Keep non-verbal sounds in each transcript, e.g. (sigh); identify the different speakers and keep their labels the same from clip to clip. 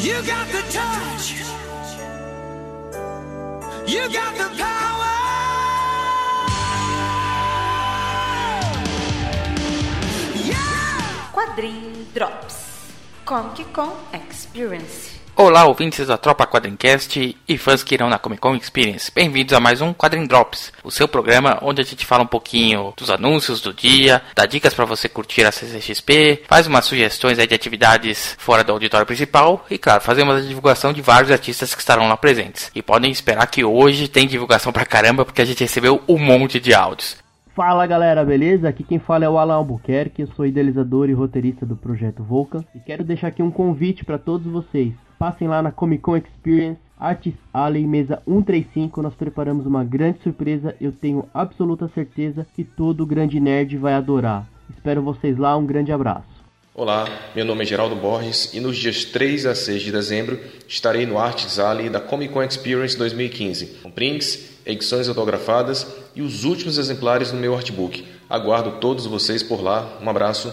Speaker 1: You got the touch. You got the power. Yeah.
Speaker 2: Quadrim Drops Comic Con Experience
Speaker 3: Olá, ouvintes da Tropa Quadrincast e fãs que irão na Comic Con Experience. Bem-vindos a mais um Quadrin Drops, o seu programa onde a gente fala um pouquinho dos anúncios do dia, dá dicas para você curtir a CCXP, faz umas sugestões de atividades fora do auditório principal e, claro, fazemos a divulgação de vários artistas que estarão lá presentes. E podem esperar que hoje tem divulgação pra caramba porque a gente recebeu um monte de áudios.
Speaker 4: Fala galera, beleza? Aqui quem fala é o Alan Albuquerque, eu sou idealizador e roteirista do projeto Vulcan e quero deixar aqui um convite para todos vocês. Passem lá na Comic Con Experience Artist Alley mesa 135, nós preparamos uma grande surpresa, eu tenho absoluta certeza que todo grande nerd vai adorar. Espero vocês lá, um grande abraço.
Speaker 5: Olá, meu nome é Geraldo Borges e nos dias 3 a 6 de dezembro estarei no Arts Alley da Comic Con Experience 2015, com prints, edições autografadas e os últimos exemplares do meu artbook. Aguardo todos vocês por lá. Um abraço.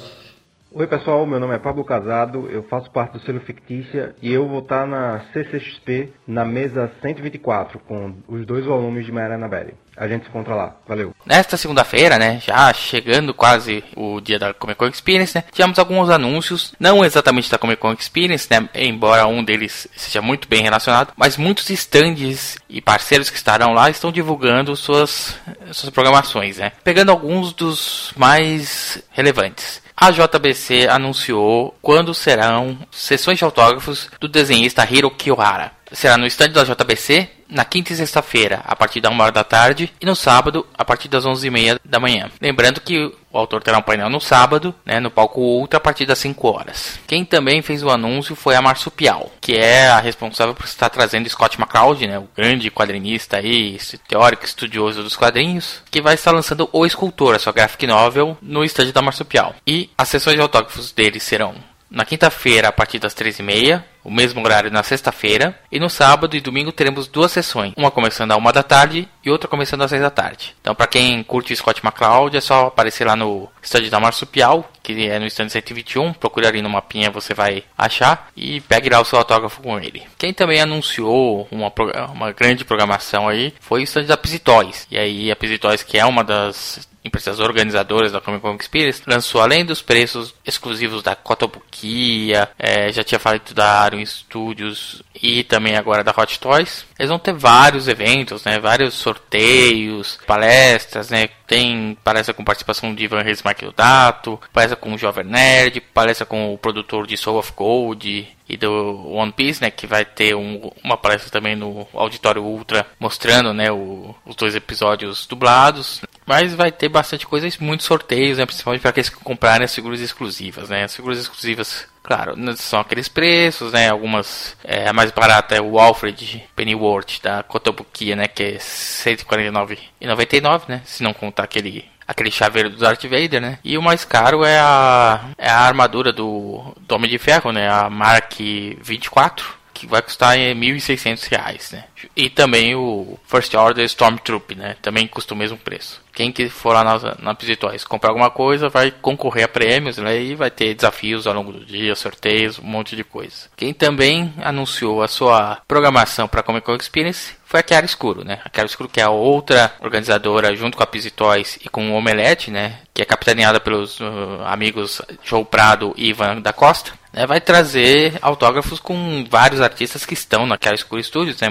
Speaker 6: Oi pessoal, meu nome é Pablo Casado, eu faço parte do selo Fictícia e eu vou estar na CCXP na mesa 124 com os dois volumes de Mariana Belli. A gente se encontra lá. Valeu.
Speaker 3: Nesta segunda-feira, né, já chegando quase o dia da Comic Con Experience, né, tivemos alguns anúncios, não exatamente da Comic Con Experience, né, embora um deles seja muito bem relacionado, mas muitos stands e parceiros que estarão lá estão divulgando suas, suas programações, né, pegando alguns dos mais relevantes. A JBC anunciou quando serão sessões de autógrafos do desenhista Hiro Kiyohara. Será no estande da JBC na quinta e sexta-feira, a partir da 1 hora da tarde, e no sábado, a partir das 11h30 da manhã. Lembrando que o autor terá um painel no sábado, né, no palco Ultra, a partir das 5 horas. Quem também fez o anúncio foi a Marsupial, que é a responsável por estar trazendo Scott McCloud, né, o grande quadrinista e teórico estudioso dos quadrinhos, que vai estar lançando O Escultor, a sua graphic novel, no estande da Marsupial. E as sessões de autógrafos dele serão na quinta-feira, a partir das 13h30, o mesmo horário na sexta-feira, e no sábado e domingo teremos duas sessões, uma começando às 1 da tarde e outra começando às 6 da tarde. Então, para quem curte Scott McCloud, é só aparecer lá no stand da Marsupial, que é no stand 121, procure ali no mapinha, você vai achar, e pegue lá o seu autógrafo com ele. Quem também anunciou uma, uma grande programação aí foi o stand da Pisitóis, e aí a Pisitóis, que é uma das empresas organizadoras da Comic Con Experience, lançou além dos preços exclusivos da Kotobukiya, é, já tinha falado da Arion Studios e também agora da Hot Toys. Eles vão ter vários eventos, né, vários sorteios, palestras, né, tem palestra com participação de Ivan Reis Dato, palestra com o Jovem Nerd, palestra com o produtor de Soul of Gold e do One Piece, né, que vai ter um, uma palestra também no Auditório Ultra mostrando, né, o, os dois episódios dublados. Mas vai ter bastante coisa, muitos sorteios, né, principalmente para aqueles que comprarem as figuras exclusivas, né. As figuras exclusivas Claro, são aqueles preços, né? Algumas. É, a mais barata é o Alfred Pennyworth da Kotobukiya, né? Que é R$ 149,99, né? Se não contar aquele aquele chaveiro do Darth Vader, né? E o mais caro é a, é a armadura do, do Homem de Ferro, né? A Mark 24, que vai custar 1.600 reais, né? E também o First Order Stormtroop, né? Também custa o mesmo preço. Quem que for lá na, na comprar alguma coisa vai concorrer a prêmios, né? E vai ter desafios ao longo do dia, sorteios, um monte de coisa. Quem também anunciou a sua programação para Comic Con Experience foi a Chiara Escuro, né? A Chiara Escuro que é a outra organizadora junto com a Pisitóis e com o Omelete, né? Que é capitaneada pelos uh, amigos Joe Prado e Ivan da Costa. Né? Vai trazer autógrafos com vários artistas que estão na Chiara Escuro Studios, né?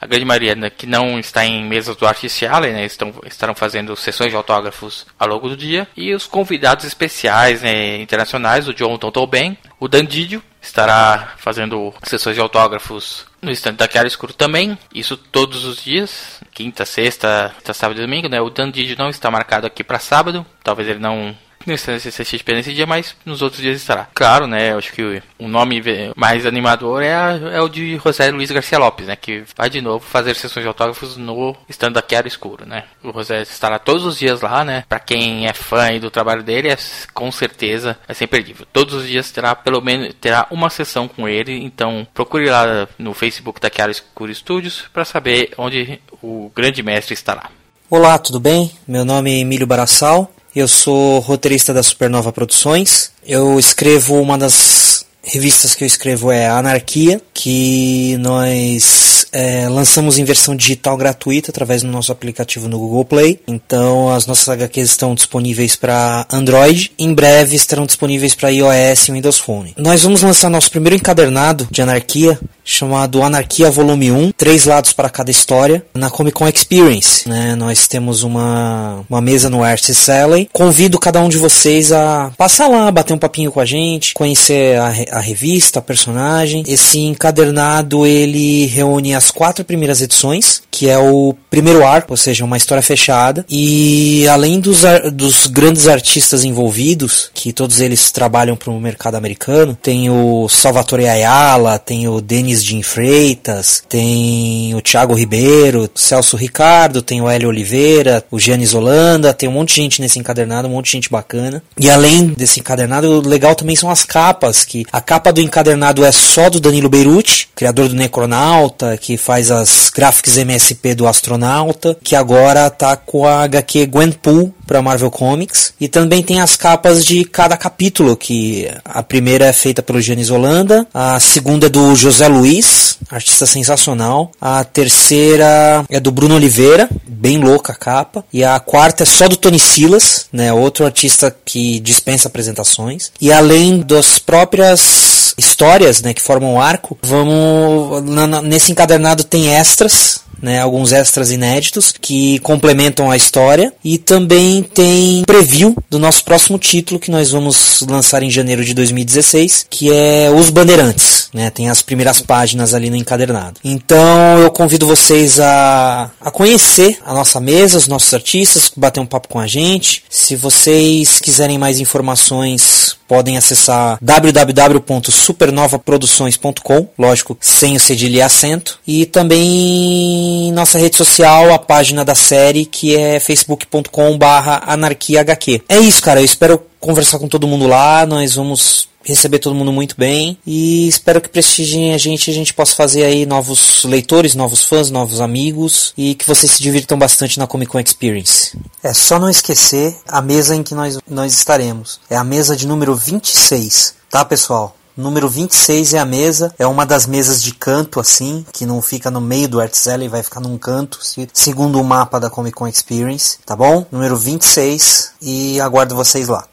Speaker 3: A grande maioria né, que não está em mesas do Artist Alley, né? Estão, estarão fazendo sessões de autógrafos ao longo do dia. E os convidados especiais né, internacionais, o John Tontoben, o Dandidio, estará fazendo sessões de autógrafos no stand da Chiara Escuro também. Isso todos os dias, quinta, sexta, sábado e domingo. Né? O Dandidio não está marcado aqui para sábado, talvez ele não no CCXP nesse dia, mas nos outros dias estará. Claro, né? Acho que o nome mais animador é, a, é o de José Luiz Garcia Lopes, né? Que vai de novo fazer sessões de autógrafos no stand da Chiara Escuro, né? O José estará todos os dias lá, né? Para quem é fã do trabalho dele, é, com certeza vai ser imperdível. Todos os dias terá pelo menos terá uma sessão com ele, então procure lá no Facebook da Chiara Escuro Studios para saber onde o grande mestre estará.
Speaker 7: Olá, tudo bem? Meu nome é Emílio Barassal, eu sou roteirista da Supernova Produções. Eu escrevo uma das revistas que eu escrevo é Anarquia, que nós é, lançamos em versão digital gratuita através do nosso aplicativo no Google Play. Então as nossas HQs estão disponíveis para Android. Em breve estarão disponíveis para iOS e Windows Phone. Nós vamos lançar nosso primeiro encadernado de Anarquia chamado Anarquia Volume 1, três lados para cada história, na Comic Con Experience. Né? Nós temos uma, uma mesa no Artist Alley. Convido cada um de vocês a passar lá, bater um papinho com a gente, conhecer a, a revista, a personagem. Esse encadernado ele reúne as quatro primeiras edições, que é o primeiro arco, ou seja, uma história fechada. E além dos, dos grandes artistas envolvidos, que todos eles trabalham para o mercado americano, tem o Salvatore Ayala, tem o Denis Jim Freitas, tem o Thiago Ribeiro, o Celso Ricardo, tem o Hélio Oliveira, o Giannis Holanda, tem um monte de gente nesse encadernado, um monte de gente bacana. E além desse encadernado, o legal também são as capas, que a capa do encadernado é só do Danilo Beirute, criador do Necronauta, que faz as graphics MSP do Astronauta, que agora tá com a HQ Gwenpool para Marvel Comics. E também tem as capas de cada capítulo, que a primeira é feita pelo Giannis Holanda, a segunda é do José Luiz, artista sensacional, a terceira é do Bruno Oliveira, bem louca a capa, e a quarta é só do Tony Silas, né, outro artista que dispensa apresentações. E além das próprias histórias, né, que formam o arco, vamos nesse encadernado tem extras né, alguns extras inéditos que complementam a história e também tem preview do nosso próximo título que nós vamos lançar em janeiro de 2016, que é Os Bandeirantes, né, tem as primeiras páginas ali no encadernado. Então eu convido vocês a, a conhecer a nossa mesa, os nossos artistas, bater um papo com a gente. Se vocês quiserem mais informações, podem acessar www.supernovaproduções.com, lógico, sem o cedilha e acento, e também nossa rede social a página da série que é facebook.com/barra anarquiahq. É isso, cara. Eu espero conversar com todo mundo lá. Nós vamos receber todo mundo muito bem e espero que prestigiem a gente e a gente possa fazer aí novos leitores, novos fãs, novos amigos e que vocês se divirtam bastante na Comic Con Experience. É só não esquecer a mesa em que nós, nós estaremos. É a mesa de número 26, tá pessoal? Número 26 é a mesa, é uma das mesas de canto assim, que não fica no meio do Art Alley, vai ficar num canto, segundo o mapa da Comic Con Experience, tá bom? Número 26 e aguardo vocês lá.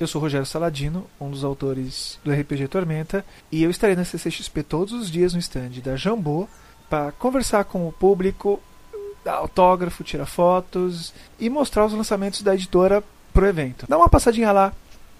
Speaker 8: Eu sou Rogério Saladino, um dos autores do RPG Tormenta, e eu estarei na CCXP todos os dias no stand da Jambô para conversar com o público, dar autógrafo, tirar fotos e mostrar os lançamentos da editora pro evento. Dá uma passadinha lá,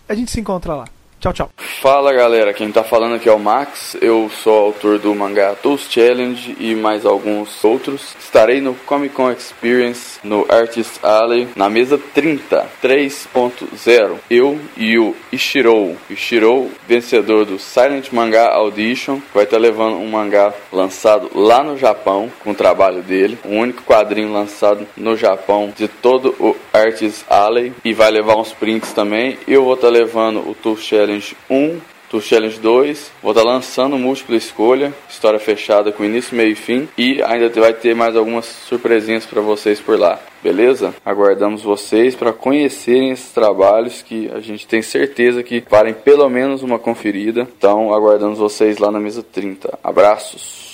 Speaker 8: a gente se encontra lá. Tchau, tchau.
Speaker 9: Fala galera, quem tá falando aqui é o Max, eu sou autor do mangá Toast Challenge e mais alguns outros. Estarei no Comic Con Experience no Artist Alley na mesa 30 3.0. Eu e o Ishiro, Ishiro, vencedor do Silent Manga Audition, vai estar tá levando um mangá lançado lá no Japão com o trabalho dele, o único quadrinho lançado no Japão de todo o Artist Alley e vai levar uns prints também. Eu vou estar tá levando o Toast Challenge Challenge 1, Tour Challenge 2. Vou estar lançando múltipla escolha, história fechada com início, meio e fim. E ainda vai ter mais algumas surpresinhas para vocês por lá. Beleza? Aguardamos vocês para conhecerem esses trabalhos que a gente tem certeza que valem pelo menos uma conferida. Então, aguardamos vocês lá na mesa 30. Abraços!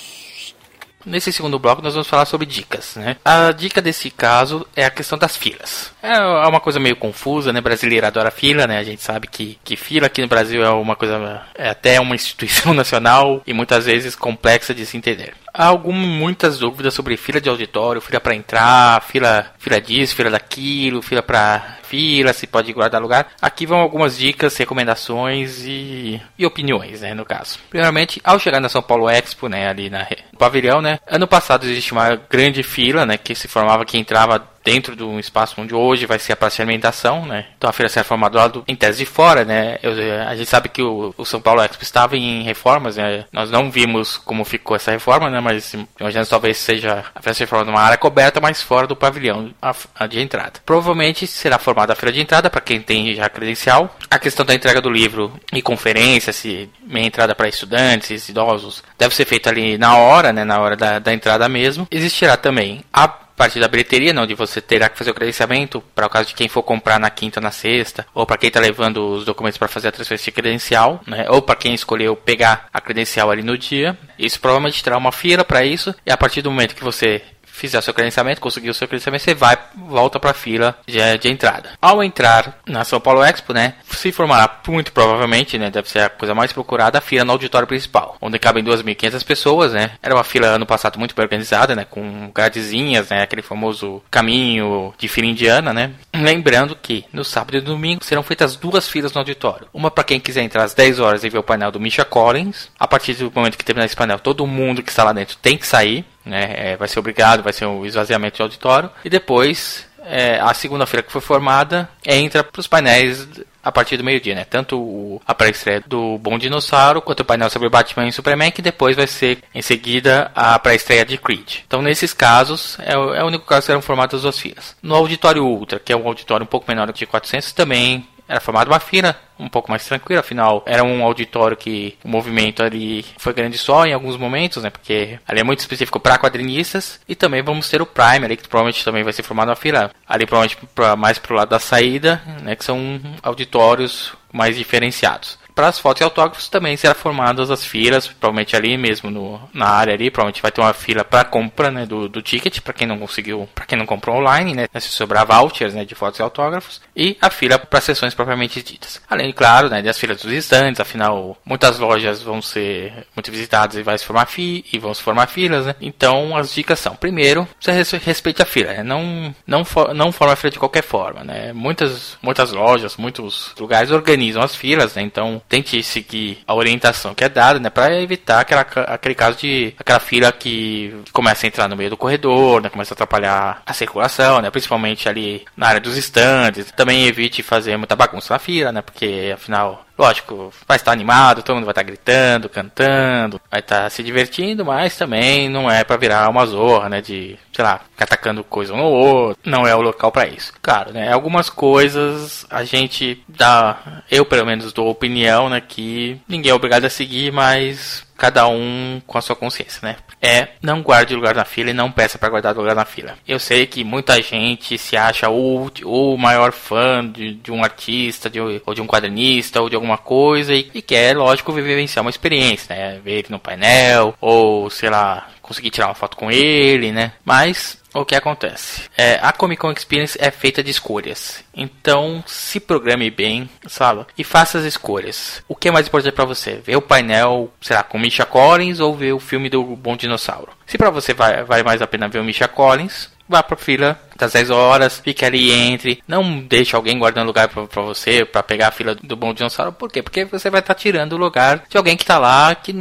Speaker 3: Nesse segundo bloco nós vamos falar sobre dicas, né? A dica desse caso é a questão das filas. É uma coisa meio confusa, né? Brasileiro adora fila, né? A gente sabe que, que fila aqui no Brasil é uma coisa, é até uma instituição (laughs) nacional e muitas vezes complexa de se entender há algumas muitas dúvidas sobre fila de auditório, fila para entrar, fila, fila disso, fila daquilo, fila para fila, se pode guardar lugar. Aqui vão algumas dicas, recomendações e, e opiniões, né, no caso. Primeiramente, ao chegar na São Paulo Expo, né, ali na, no pavilhão, né, ano passado existe uma grande fila, né, que se formava que entrava dentro do espaço onde hoje vai ser a praça de alimentação, né? Então a feira será formada do lado em tese de fora, né? Eu, a gente sabe que o, o, São Paulo Expo estava em reformas, né? Nós não vimos como ficou essa reforma, né? Mas imagina talvez seja a feira seja formada numa área coberta, mas fora do pavilhão a, a de entrada. Provavelmente será formada a feira de entrada para quem tem já credencial. A questão da entrega do livro e conferência, se meia entrada para estudantes, idosos, deve ser feita ali na hora, né? Na hora da, da entrada mesmo. Existirá também a parte da bilheteria, né, onde você terá que fazer o credenciamento para o caso de quem for comprar na quinta, na sexta, ou para quem está levando os documentos para fazer a transferência credencial, né, ou para quem escolheu pegar a credencial ali no dia. Isso provavelmente terá uma fila para isso, e a partir do momento que você fizer o seu credenciamento, conseguir o seu credenciamento, você vai, volta para a fila de, de, entrada. Ao entrar na São Paulo Expo, né, se formará muito provavelmente, né, deve ser a coisa mais procurada, a fila no auditório principal, onde cabem 2.500 pessoas, né. Era uma fila ano passado muito bem organizada, né, com gradezinhas, né, aquele famoso caminho de fila indiana, né. Lembrando que no sábado e domingo serão feitas duas filas no auditório. Uma para quem quiser entrar às 10 horas e ver o painel do Misha Collins. A partir do momento que terminar esse painel, todo mundo que está lá dentro tem que sair né? É, vai ser obrigado, vai ser um esvaziamento de auditório. E depois, é, a segunda-feira que foi formada, entra para os painéis a partir do meio-dia, né? Tanto o, a pré-estreia do Bom Dinossauro, quanto o painel sobre Batman e Superman, que depois vai ser, em seguida, a pré-estreia de Creed. Então, nesses casos, é, o, é o único caso que serão formadas duas filas. No Auditório Ultra, que é um auditório um pouco menor que de 400, também era formada uma fila um pouco mais tranquila, afinal era um auditório que o movimento ali foi grande só em alguns momentos, né? Porque ali é muito específico para quadrinistas e também vamos ter o Prime ali que provavelmente também vai ser formado uma fila ali provavelmente pra, mais pro lado da saída, né? Que são auditórios mais diferenciados para as fotos e autógrafos também serão formadas as filas, provavelmente ali mesmo no, na área ali, provavelmente vai ter uma fila para compra né, do, do ticket, para quem não conseguiu, para quem não comprou online, né, se sobrar vouchers né, de fotos e autógrafos, e a fila para sessões propriamente ditas. Além, claro, né, das filas dos estantes, afinal, muitas lojas vão ser muito visitadas e vai se formar fi e vão se formar filas, né? Então, as dicas são: primeiro, você respeite a fila, né? não não for, não forma a fila de qualquer forma, né? Muitas muitas lojas, muitos lugares organizam as filas, né? Então, tente seguir a orientação que é dada, né, para evitar aquela, aquele caso de aquela fila que começa a entrar no meio do corredor, né, começa a atrapalhar a circulação, né, principalmente ali na área dos estandes. Também evite fazer muita bagunça na fila, né, porque afinal Lógico, vai estar animado, todo mundo vai estar gritando, cantando, vai estar se divertindo, mas também não é para virar uma zorra, né? De, sei lá, atacando coisa um no outro. Não é o local para isso. Claro, né? Algumas coisas a gente dá, eu pelo menos dou opinião, né? Que ninguém é obrigado a seguir, mas cada um com a sua consciência, né? É, não guarde lugar na fila e não peça para guardar lugar na fila. Eu sei que muita gente se acha o, maior fã de, de um artista, de, ou de um quadrinista, ou de alguma coisa, e, e quer, lógico, vivenciar uma experiência, né? Ver ele no painel, ou sei lá, conseguir tirar uma foto com ele, né? Mas o que acontece? É, a Comic Con Experience é feita de escolhas. Então, se programe bem, sabe? E faça as escolhas. O que é mais importante para você? Ver o painel, sei lá, com Misha Collins ou ver o filme do Bom Dinossauro? Se para você vai, vale mais a pena ver o Misha Collins, vá pra fila das 10 horas, fique ali entre, não deixe alguém guardando lugar para você, para pegar a fila do bom dinossauro, por quê? Porque você vai estar tá tirando o lugar de alguém que tá lá, que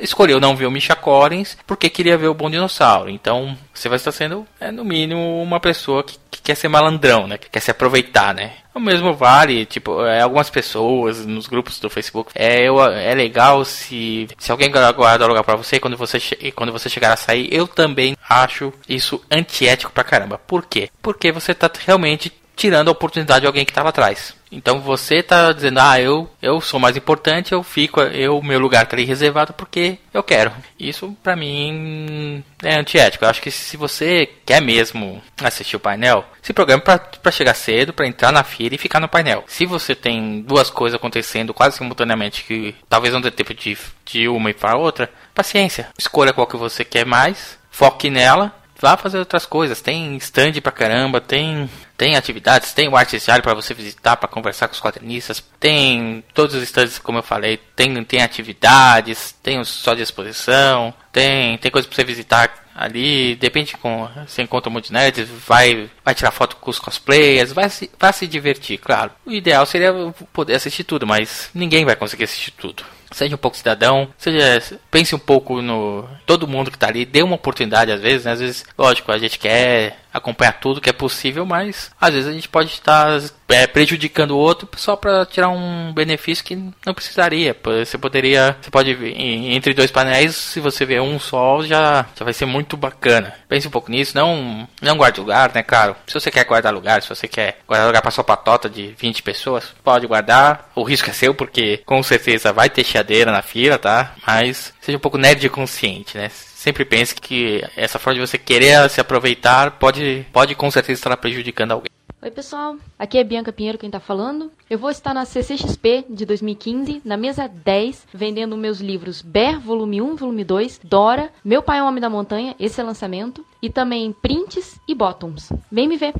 Speaker 3: escolheu não ver o Misha Collins, porque queria ver o bom dinossauro, então você vai estar sendo, é, no mínimo, uma pessoa que, que quer ser malandrão, né, que quer se aproveitar, né, o mesmo vale, tipo, é, algumas pessoas nos grupos do Facebook. É, eu, é legal se, se alguém guarda lugar pra você quando você, quando você chegar a sair. Eu também acho isso antiético pra caramba. Por quê? Porque você tá realmente tirando a oportunidade de alguém que estava atrás. Então você está dizendo, ah, eu, eu sou mais importante, eu fico, eu meu lugar está ali reservado porque eu quero. Isso para mim é antiético. Eu acho que se você quer mesmo assistir o painel, se programa para chegar cedo, para entrar na fila e ficar no painel. Se você tem duas coisas acontecendo quase simultaneamente que talvez não dê tempo de, de uma e para outra, paciência. Escolha qual que você quer mais, foque nela vá fazer outras coisas. Tem stand pra caramba, tem tem atividades, tem o Arte para você visitar, para conversar com os quadrinistas, tem todos os stands, como eu falei, tem, tem atividades, tem só de exposição, tem, tem coisa para você visitar ali, depende com você encontra um monte de nerds, vai, vai tirar foto com os cosplayers, vai se, vai se divertir, claro. O ideal seria poder assistir tudo, mas ninguém vai conseguir assistir tudo seja um pouco cidadão, seja pense um pouco no todo mundo que está ali, dê uma oportunidade às vezes, né? às vezes, lógico, a gente quer acompanhar tudo que é possível, mas às vezes a gente pode estar é, prejudicando o outro só para tirar um benefício que não precisaria. Você poderia, você pode entre dois painéis, se você ver um só, já, já vai ser muito bacana. Pense um pouco nisso, não não guarde lugar, né? Claro, se você quer guardar lugar, se você quer guardar lugar para sua patota de 20 pessoas, pode guardar. O risco é seu porque com certeza vai ter chiadeira na fila, tá? Mas seja um pouco nerd consciente, né? Sempre pense que essa forma de você querer se aproveitar pode, pode com certeza estar prejudicando alguém.
Speaker 10: Oi pessoal, aqui é Bianca Pinheiro quem tá falando. Eu vou estar na CCXP de 2015, na mesa 10, vendendo meus livros Bear, volume 1, volume 2, Dora, Meu Pai é um Homem da Montanha, esse é lançamento, e também prints e bottoms. Vem me ver!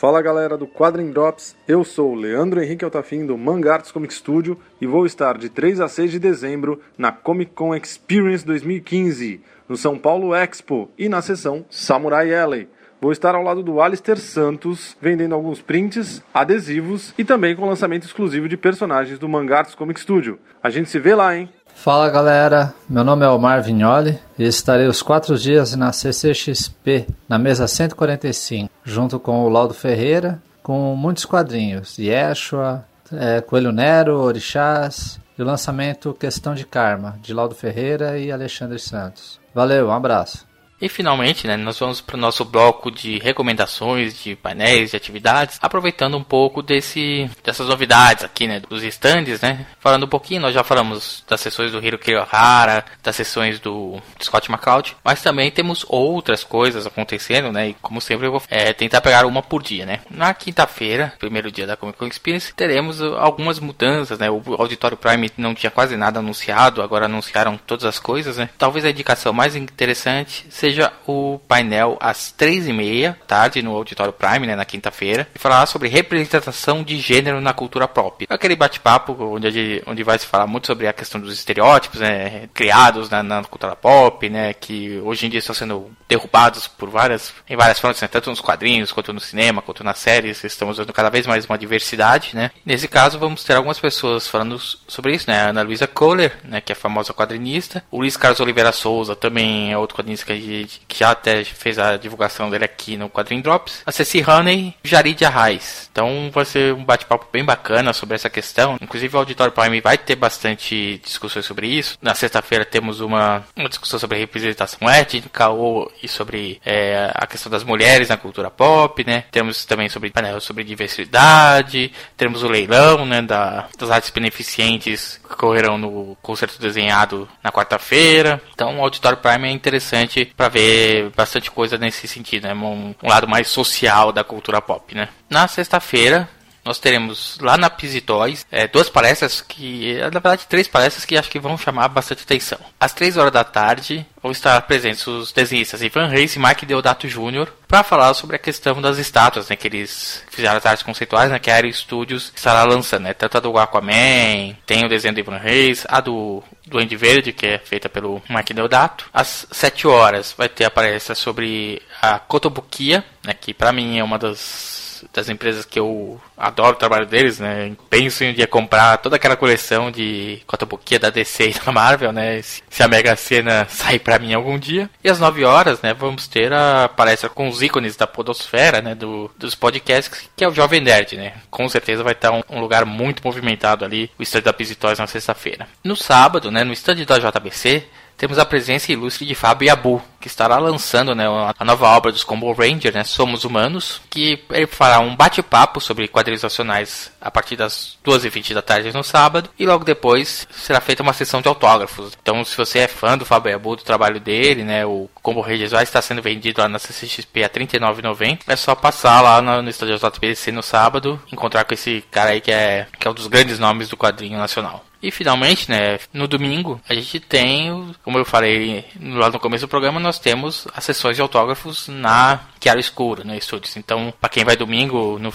Speaker 11: Fala galera do Quadrin Drops, eu sou o Leandro Henrique Altafim do Mangarts Comic Studio e vou estar de 3 a 6 de dezembro na Comic Con Experience 2015, no São Paulo Expo e na sessão Samurai Alley. Vou estar ao lado do Alistair Santos, vendendo alguns prints, adesivos e também com lançamento exclusivo de personagens do Mangarts Comic Studio. A gente se vê lá, hein?
Speaker 12: Fala galera, meu nome é Omar Vignoli e estarei os quatro dias na CCXP, na mesa 145, junto com o Laudo Ferreira, com muitos quadrinhos, Yeshua, é, Coelho Nero, Orixás e o lançamento Questão de Karma, de Laudo Ferreira e Alexandre Santos. Valeu, um abraço.
Speaker 3: E finalmente, né, nós vamos para o nosso bloco de recomendações de painéis, de atividades, aproveitando um pouco desse, dessas novidades aqui, né, dos stands, né, falando um pouquinho, nós já falamos das sessões do Hiroki Ohara, das sessões do Scott McCloud, mas também temos outras coisas acontecendo, né, e como sempre eu vou é, tentar pegar uma por dia, né. Na quinta-feira, primeiro dia da Comic Con Experience, teremos algumas mudanças, né, o Auditório Prime não tinha quase nada anunciado, agora anunciaram todas as coisas, né. Talvez a indicação mais interessante seja seja o painel às três e meia tarde no Auditório Prime, né, na quinta-feira, e falar sobre representação de gênero na cultura pop. Aquele bate-papo onde, onde vai se falar muito sobre a questão dos estereótipos né, criados na, na, cultura pop, né, que hoje em dia estão sendo derrubados por várias, em várias formas, né, tanto nos quadrinhos, quanto no cinema, quanto nas séries, estamos vendo cada vez mais uma diversidade, né. Nesse caso, vamos ter algumas pessoas falando sobre isso, né, a Ana Luisa Kohler, né, que é a famosa quadrinista, o Luiz Carlos Oliveira Souza também é outro quadrinista que a gente que já até fez a divulgação dele aqui no Quadrin Drops, a Ceci Honey e Jarid Arraes. Então vai ser um bate-papo bem bacana sobre essa questão. Inclusive o Auditório Prime vai ter bastante discussões sobre isso. Na sexta-feira temos uma, uma discussão sobre representação étnica ou, e sobre é, a questão das mulheres na cultura pop, né? Temos também sobre painel sobre diversidade, temos o leilão, né, da, das artes beneficentes que correrão no concerto desenhado na quarta-feira. Então o Auditório Prime é interessante para ver bastante coisa nesse sentido, né? Um, um lado mais social da cultura pop, né? Na sexta-feira, nós teremos lá na Pisitóis é, duas palestras que, na verdade, três palestras que acho que vão chamar bastante atenção. Às três horas da tarde vão estar presentes os desenhistas Ivan Reis e Mike Deodato Jr. para falar sobre a questão das estátuas, né, que eles fizeram as artes conceituais, né, que a Aero Studios estará lançando, né, tanto a do Aquaman, tem o desenho do Ivan Reis, a do Duende Verde, que é feita pelo Mike Deodato. Às sete horas vai ter a palestra sobre a Kotobukiya, né, que para mim é uma das das empresas que eu adoro o trabalho deles, né? Penso em um dia comprar toda aquela coleção de Cotobuquia da DC e da Marvel, né? Se a Mega Sena (laughs) sair para mim algum dia. E às 9 horas, né, vamos ter a palestra com os ícones da podosfera, né, do, dos podcasts, que é o Jovem Nerd, né? Com certeza vai estar um, um lugar muito movimentado ali, o stand da Pisitóis na sexta-feira. No sábado, né, no stand da JBC, temos a presença ilustre de Fábio Yabu, que estará lançando né, a nova obra dos Combo Ranger, né, Somos Humanos, que ele fará um bate-papo sobre quadrinhos nacionais a partir das 2h20 da tarde no sábado, e logo depois será feita uma sessão de autógrafos. Então, se você é fã do Fábio Yabu, do trabalho dele, né, o Combo Ranger vai estar sendo vendido lá na CCXP a R$ 39,90, é só passar lá no, no estádio JPC no sábado, encontrar com esse cara aí que é, que é um dos grandes nomes do quadrinho nacional. E finalmente, né, no domingo, a gente tem, como eu falei lá no começo do programa, nós temos as sessões de autógrafos na Chiaro Escuro, no Estúdios. Então, para quem vai domingo, no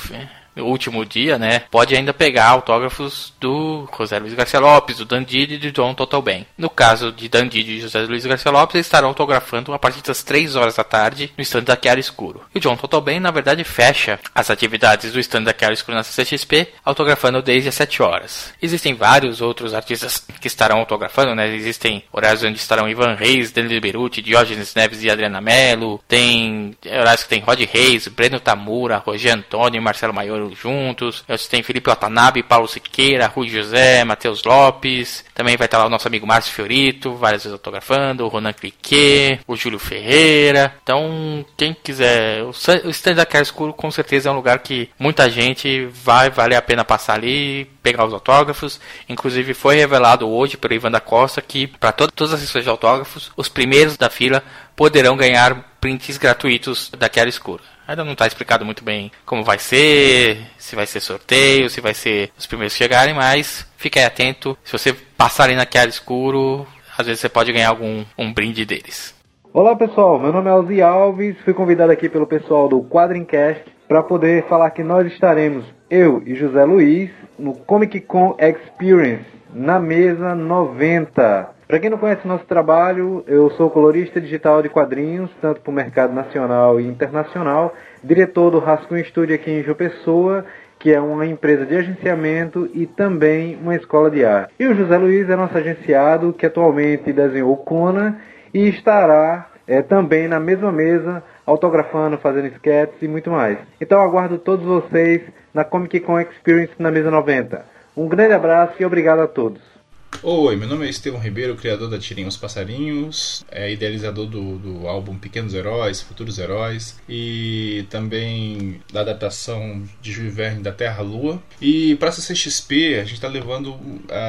Speaker 3: último dia, né, pode ainda pegar autógrafos do José Luiz Garcia Lopes, do Dandidi e do John Totalben. No caso de Dandidi e José Luiz Garcia Lopes, eles estarão autografando a partir das 3 horas da tarde no stand da Chiara Escuro. E o John Totalben, na verdade, fecha as atividades do stand da Chiara Escuro na CCXP, autografando desde as 7 horas. Existem vários outros artistas que estarão autografando, né, existem horários onde estarão Ivan Reis, Danilo Beruti, Diógenes Neves e Adriana Mello, tem horários que tem Rod Reis, Breno Tamura, Roger Antônio, Marcelo Maior juntos. Você tem Felipe Watanabe, Paulo Siqueira, Rui José, Matheus Lopes. Também vai estar lá o nosso amigo Márcio Fiorito, várias vezes autografando, o Ronan Cliquet, o Júlio Ferreira. Então, quem quiser, o stand da Escuro com certeza é um lugar que muita gente vai valer a pena passar ali, pegar os autógrafos. Inclusive foi revelado hoje pelo Ivan da Costa que para todas as sessões de autógrafos, os primeiros da fila poderão ganhar prints gratuitos da Escura. Ainda não está explicado muito bem como vai ser, se vai ser sorteio, se vai ser os primeiros que chegarem, mas fique atento. Se você passar ali na Chiara Escuro, às vezes você pode ganhar algum um brinde deles.
Speaker 6: Olá pessoal, meu nome é Alzi Alves, fui convidado aqui pelo pessoal do Quadrincast para poder falar que nós estaremos, eu e José Luiz, no Comic Con Experience, na mesa 90. Para quem não conhece nosso trabalho, eu sou colorista digital de quadrinhos, tanto para o mercado nacional e internacional, diretor do Rascunho Studio aqui em João Pessoa, que é uma empresa de agenciamento e também uma escola de arte. E o José Luiz é nosso agenciado, que atualmente desenhou Conan e estará é, também na mesma mesa, autografando, fazendo sketches e muito mais. Então aguardo todos vocês na Comic Con Experience na mesa 90. Um grande abraço e obrigado a todos.
Speaker 13: Oi, meu nome é Estevão Ribeiro, criador da Tirem os Passarinhos, é idealizador do, do álbum Pequenos Heróis, Futuros Heróis e também da adaptação de Jules Verne da Terra Lua. E para a CCXP, a gente está levando,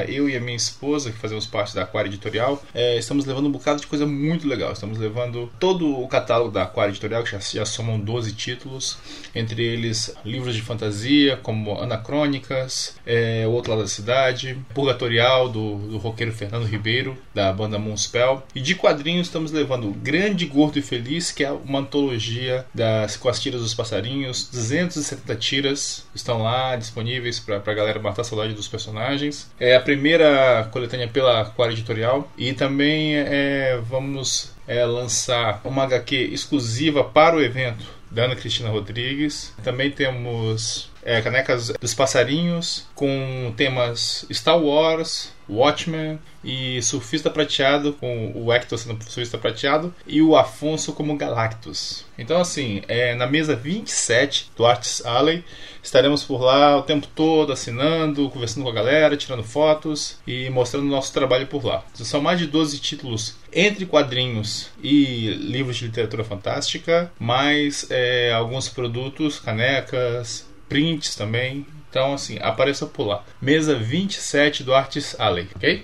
Speaker 13: eu e a minha esposa, que fazemos parte da Aquária Editorial, é, estamos levando um bocado de coisa muito legal. Estamos levando todo o catálogo da Aquária Editorial, que já, já somam 12 títulos, entre eles livros de fantasia, como Anacrônicas, é, O Outro Lado da Cidade, Purgatorial, do do, roqueiro Fernando Ribeiro, da banda Moonspell. E de quadrinhos estamos levando Grande, Gordo e Feliz, que é uma antologia das, com as tiras dos passarinhos. 270 tiras estão lá disponíveis para a galera matar a saudade dos personagens. É a primeira coletânea pela Aquário Editorial. E também é, vamos é, lançar uma HQ exclusiva para o evento da Ana Cristina Rodrigues. Também temos é, canecas dos passarinhos com temas Star Wars, Watchmen e Surfista Prateado, com o Hector sendo Surfista Prateado e o Afonso como Galactus. Então, assim, é, na mesa 27 do Arts Alley, estaremos por lá o tempo todo assinando, conversando com a galera, tirando fotos e mostrando nosso trabalho por lá. São mais de 12 títulos entre quadrinhos e livros de literatura fantástica, mais é, alguns produtos, canecas, prints também, então, assim, apareça por lá. Mesa 27 do Arts Alley, ok?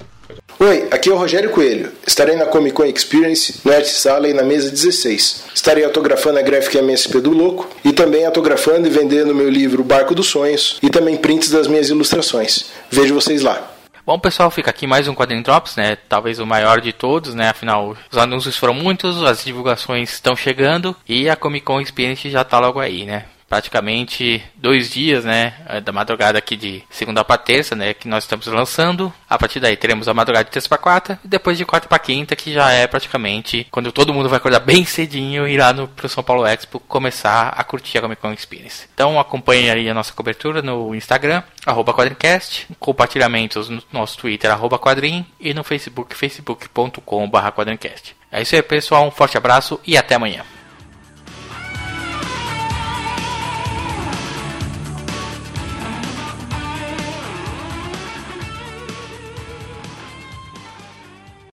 Speaker 14: Oi, aqui é o Rogério Coelho. Estarei na Comic Con Experience no Arts Alley na mesa 16. Estarei autografando a Graphic MSP do Louco e também autografando e vendendo meu livro Barco dos Sonhos e também prints das minhas ilustrações. Vejo vocês lá.
Speaker 3: Bom, pessoal, fica aqui mais um Quadrinho Drops, né? Talvez o maior de todos, né? Afinal, os anúncios foram muitos, as divulgações estão chegando e a Comic Con Experience já está logo aí, né? Praticamente dois dias, né, da madrugada aqui de segunda para terça, né, que nós estamos lançando. A partir daí teremos a madrugada de terça para quarta e depois de quarta para quinta, que já é praticamente quando todo mundo vai acordar bem cedinho e ir lá no pro São Paulo Expo começar a curtir a Comic Con Experience. Então acompanhe aí a nossa cobertura no Instagram, quadrincast, compartilhamentos no nosso Twitter, quadrim, e no Facebook, facebook.com.br quadrincast. É isso aí, pessoal. Um forte abraço e até amanhã.